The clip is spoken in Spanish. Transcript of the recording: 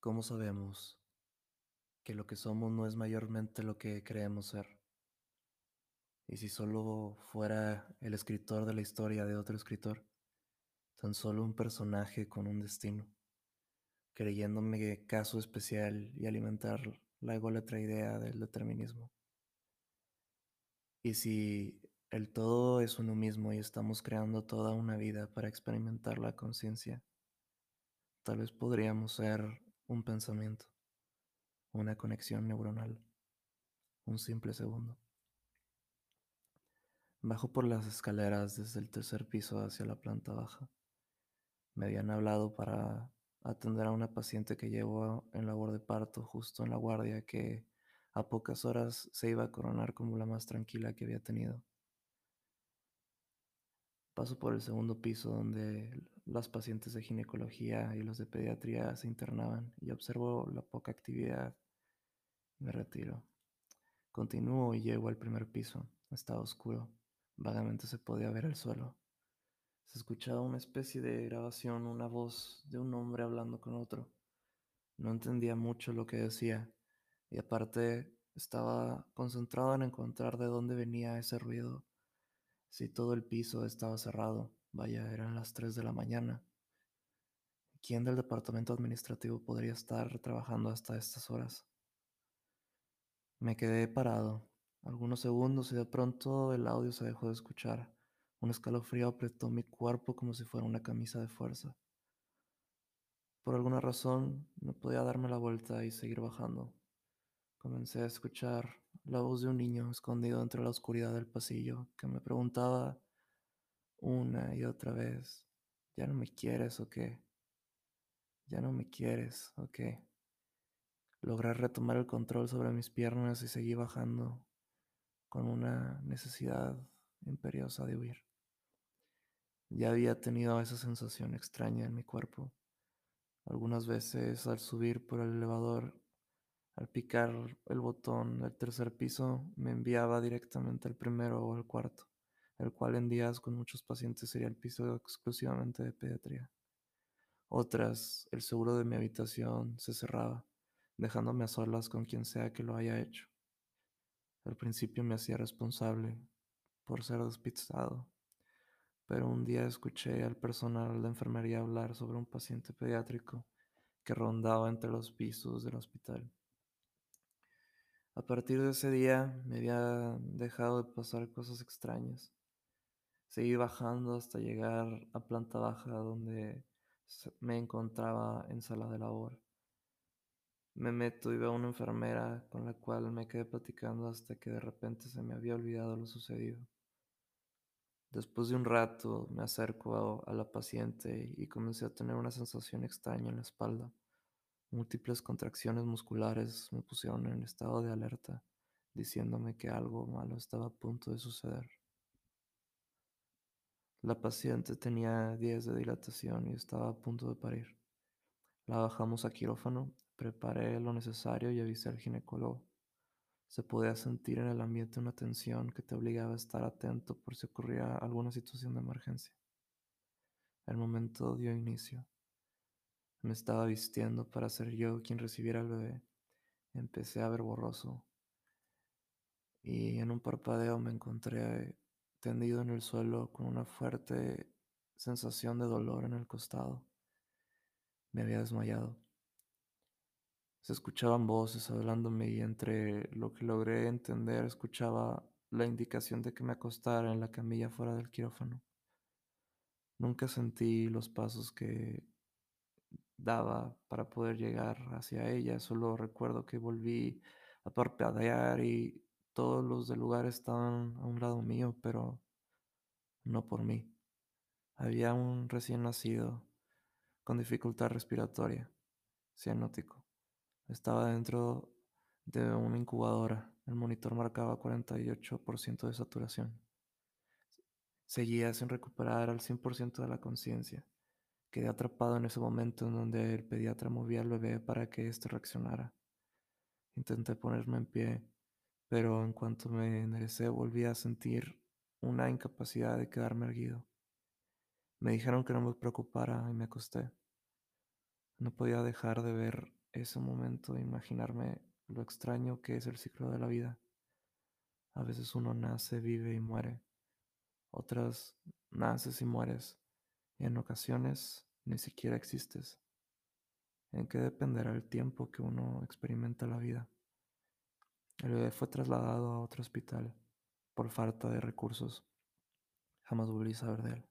¿Cómo sabemos que lo que somos no es mayormente lo que creemos ser? Y si solo fuera el escritor de la historia de otro escritor, tan solo un personaje con un destino, creyéndome caso especial y alimentar la ególatra idea del determinismo. Y si el todo es uno mismo y estamos creando toda una vida para experimentar la conciencia, tal vez podríamos ser un pensamiento una conexión neuronal. Un simple segundo. Bajo por las escaleras desde el tercer piso hacia la planta baja. Me habían hablado para atender a una paciente que llevó en labor de parto justo en la guardia que a pocas horas se iba a coronar como la más tranquila que había tenido. Paso por el segundo piso donde las pacientes de ginecología y los de pediatría se internaban y observo la poca actividad me retiro. Continúo y llego al primer piso. Estaba oscuro. Vagamente se podía ver el suelo. Se escuchaba una especie de grabación, una voz de un hombre hablando con otro. No entendía mucho lo que decía y aparte estaba concentrado en encontrar de dónde venía ese ruido. Si todo el piso estaba cerrado, vaya, eran las 3 de la mañana. ¿Quién del departamento administrativo podría estar trabajando hasta estas horas? Me quedé parado algunos segundos y de pronto el audio se dejó de escuchar. Un escalofrío apretó mi cuerpo como si fuera una camisa de fuerza. Por alguna razón no podía darme la vuelta y seguir bajando. Comencé a escuchar la voz de un niño escondido entre la oscuridad del pasillo que me preguntaba una y otra vez, ¿ya no me quieres o qué? ¿Ya no me quieres o qué? Logré retomar el control sobre mis piernas y seguí bajando con una necesidad imperiosa de huir. Ya había tenido esa sensación extraña en mi cuerpo. Algunas veces al subir por el elevador, al picar el botón del tercer piso, me enviaba directamente al primero o al cuarto, el cual en días con muchos pacientes sería el piso exclusivamente de pediatría. Otras, el seguro de mi habitación se cerraba dejándome a solas con quien sea que lo haya hecho. Al principio me hacía responsable por ser despistado, pero un día escuché al personal de enfermería hablar sobre un paciente pediátrico que rondaba entre los pisos del hospital. A partir de ese día me había dejado de pasar cosas extrañas. Seguí bajando hasta llegar a planta baja donde me encontraba en sala de labor. Me meto y veo a una enfermera con la cual me quedé platicando hasta que de repente se me había olvidado lo sucedido. Después de un rato me acerco a, la paciente y comencé a tener una sensación extraña en la espalda. Múltiples contracciones musculares me pusieron en estado de alerta, diciéndome que algo malo estaba a punto de suceder. La paciente tenía 10 de dilatación y estaba a punto de parir. La bajamos a quirófano, preparé lo necesario y avisé al ginecólogo. Se podía sentir en el ambiente una tensión que te obligaba a estar atento por si ocurría alguna situación de emergencia. El momento dio inicio. Me estaba vistiendo para ser yo quien recibiera al bebé. Empecé a ver borroso y en un parpadeo me encontré tendido en el suelo con una fuerte sensación de dolor en el costado. Me había desmayado. Se escuchaban voces hablándome y entre lo que logré entender escuchaba la indicación de que me acostara en la camilla fuera del quirófano. Nunca sentí los pasos que daba para poder llegar hacia ella, solo recuerdo que volví a parpadear y todos los del lugar estaban a un lado mío, pero no por mí. Había un recién nacido con dificultad respiratoria, cianótico. Estaba dentro de una incubadora. El monitor marcaba 48% de saturación. Seguía sin recuperar al 100% de la conciencia. Quedé atrapado en ese momento en donde el pediatra movía al bebé para que éste reaccionara. Intenté ponerme en pie, pero en cuanto me enderecé volví a sentir una incapacidad de quedarme erguido. Me dijeron que no me preocupara y me acosté. No podía dejar de ver ese momento imaginarme lo extraño que es el ciclo de la vida. A veces uno nace, vive y muere. Otras naces y mueres. Y en ocasiones ni siquiera existes. ¿En qué dependerá el tiempo que uno experimenta la vida? El bebé fue trasladado a otro hospital por falta de recursos. Jamás volví a saber de él.